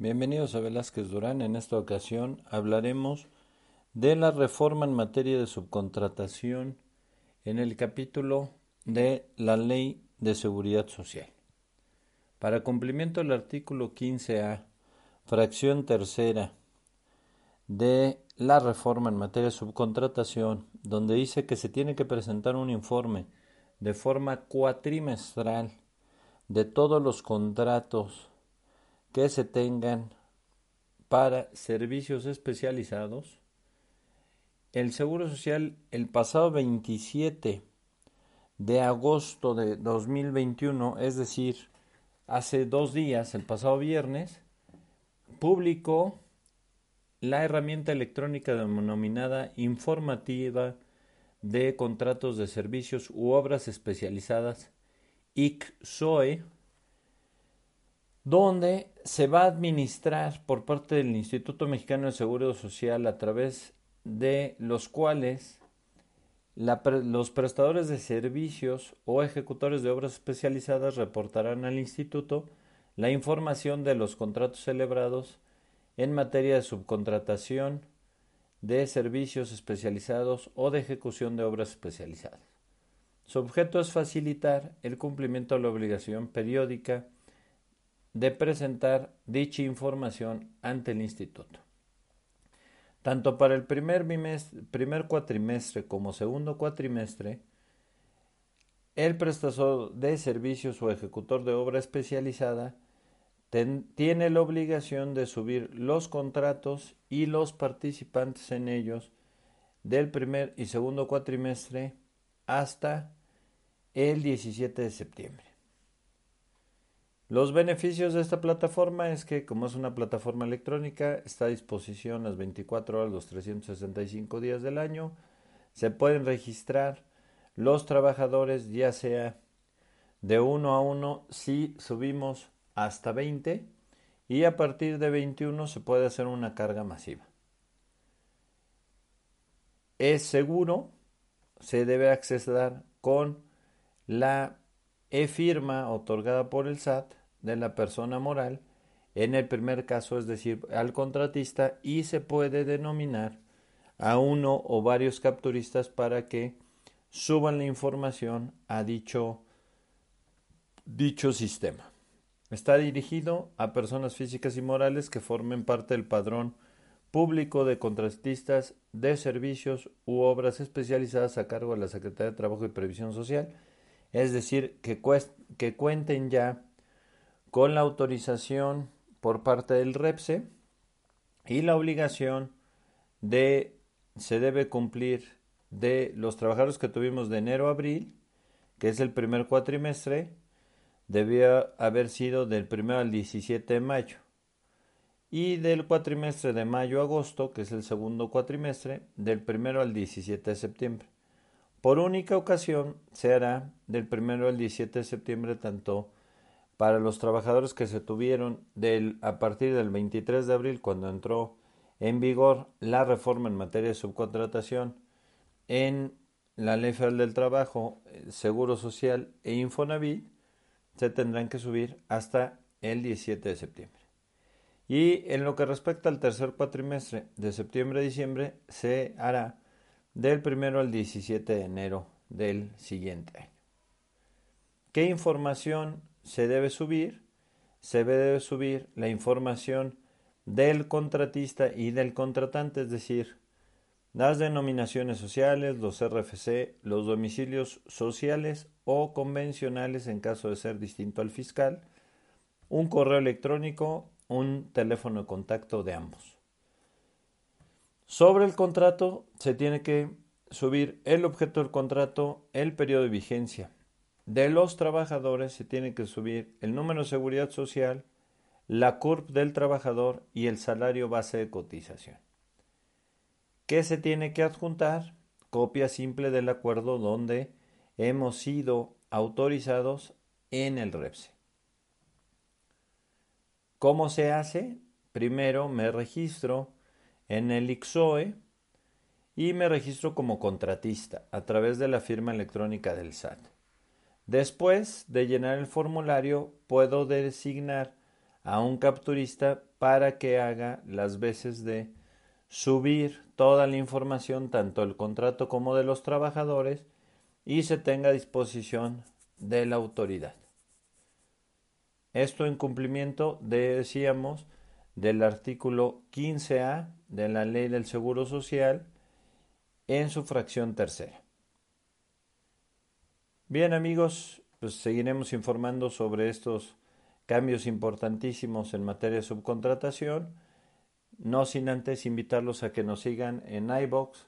Bienvenidos a Velázquez Durán. En esta ocasión hablaremos de la reforma en materia de subcontratación en el capítulo de la Ley de Seguridad Social. Para cumplimiento del artículo 15A, fracción tercera de la reforma en materia de subcontratación, donde dice que se tiene que presentar un informe de forma cuatrimestral de todos los contratos que se tengan para servicios especializados. El Seguro Social el pasado 27 de agosto de 2021, es decir, hace dos días, el pasado viernes, publicó la herramienta electrónica denominada informativa de contratos de servicios u obras especializadas ICSOE donde se va a administrar por parte del Instituto Mexicano de Seguro Social a través de los cuales los prestadores de servicios o ejecutores de obras especializadas reportarán al instituto la información de los contratos celebrados en materia de subcontratación de servicios especializados o de ejecución de obras especializadas. Su objeto es facilitar el cumplimiento de la obligación periódica de presentar dicha información ante el instituto. Tanto para el primer, primer cuatrimestre como segundo cuatrimestre, el prestador de servicios o ejecutor de obra especializada tiene la obligación de subir los contratos y los participantes en ellos del primer y segundo cuatrimestre hasta el 17 de septiembre. Los beneficios de esta plataforma es que como es una plataforma electrónica, está a disposición las 24 horas, los 365 días del año. Se pueden registrar los trabajadores ya sea de uno a uno si subimos hasta 20 y a partir de 21 se puede hacer una carga masiva. Es seguro, se debe acceder con la e-firma otorgada por el SAT de la persona moral en el primer caso, es decir, al contratista, y se puede denominar a uno o varios capturistas para que suban la información a dicho, dicho sistema. Está dirigido a personas físicas y morales que formen parte del padrón público de contratistas de servicios u obras especializadas a cargo de la Secretaría de Trabajo y Previsión Social, es decir, que, que cuenten ya con la autorización por parte del REPSE y la obligación de se debe cumplir de los trabajadores que tuvimos de enero a abril, que es el primer cuatrimestre, debía haber sido del primero al 17 de mayo. Y del cuatrimestre de mayo a agosto, que es el segundo cuatrimestre, del primero al 17 de septiembre. Por única ocasión se hará del primero al 17 de septiembre tanto para los trabajadores que se tuvieron a partir del 23 de abril, cuando entró en vigor la reforma en materia de subcontratación en la Ley Federal del Trabajo, eh, Seguro Social e Infonavit, se tendrán que subir hasta el 17 de septiembre. Y en lo que respecta al tercer cuatrimestre de septiembre a diciembre, se hará del primero al 17 de enero del siguiente año. ¿Qué información se debe subir, se debe subir la información del contratista y del contratante, es decir, las denominaciones sociales, los RFC, los domicilios sociales o convencionales en caso de ser distinto al fiscal, un correo electrónico, un teléfono de contacto de ambos. Sobre el contrato se tiene que subir el objeto del contrato, el periodo de vigencia, de los trabajadores se tiene que subir el número de seguridad social, la CURP del trabajador y el salario base de cotización. ¿Qué se tiene que adjuntar? Copia simple del acuerdo donde hemos sido autorizados en el REPSE. ¿Cómo se hace? Primero me registro en el IXOE y me registro como contratista a través de la firma electrónica del SAT. Después de llenar el formulario, puedo designar a un capturista para que haga las veces de subir toda la información, tanto el contrato como de los trabajadores, y se tenga a disposición de la autoridad. Esto en cumplimiento, decíamos, del artículo 15A de la Ley del Seguro Social en su fracción tercera. Bien amigos, pues seguiremos informando sobre estos cambios importantísimos en materia de subcontratación, no sin antes invitarlos a que nos sigan en iBox,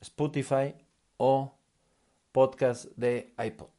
Spotify o podcast de iPod.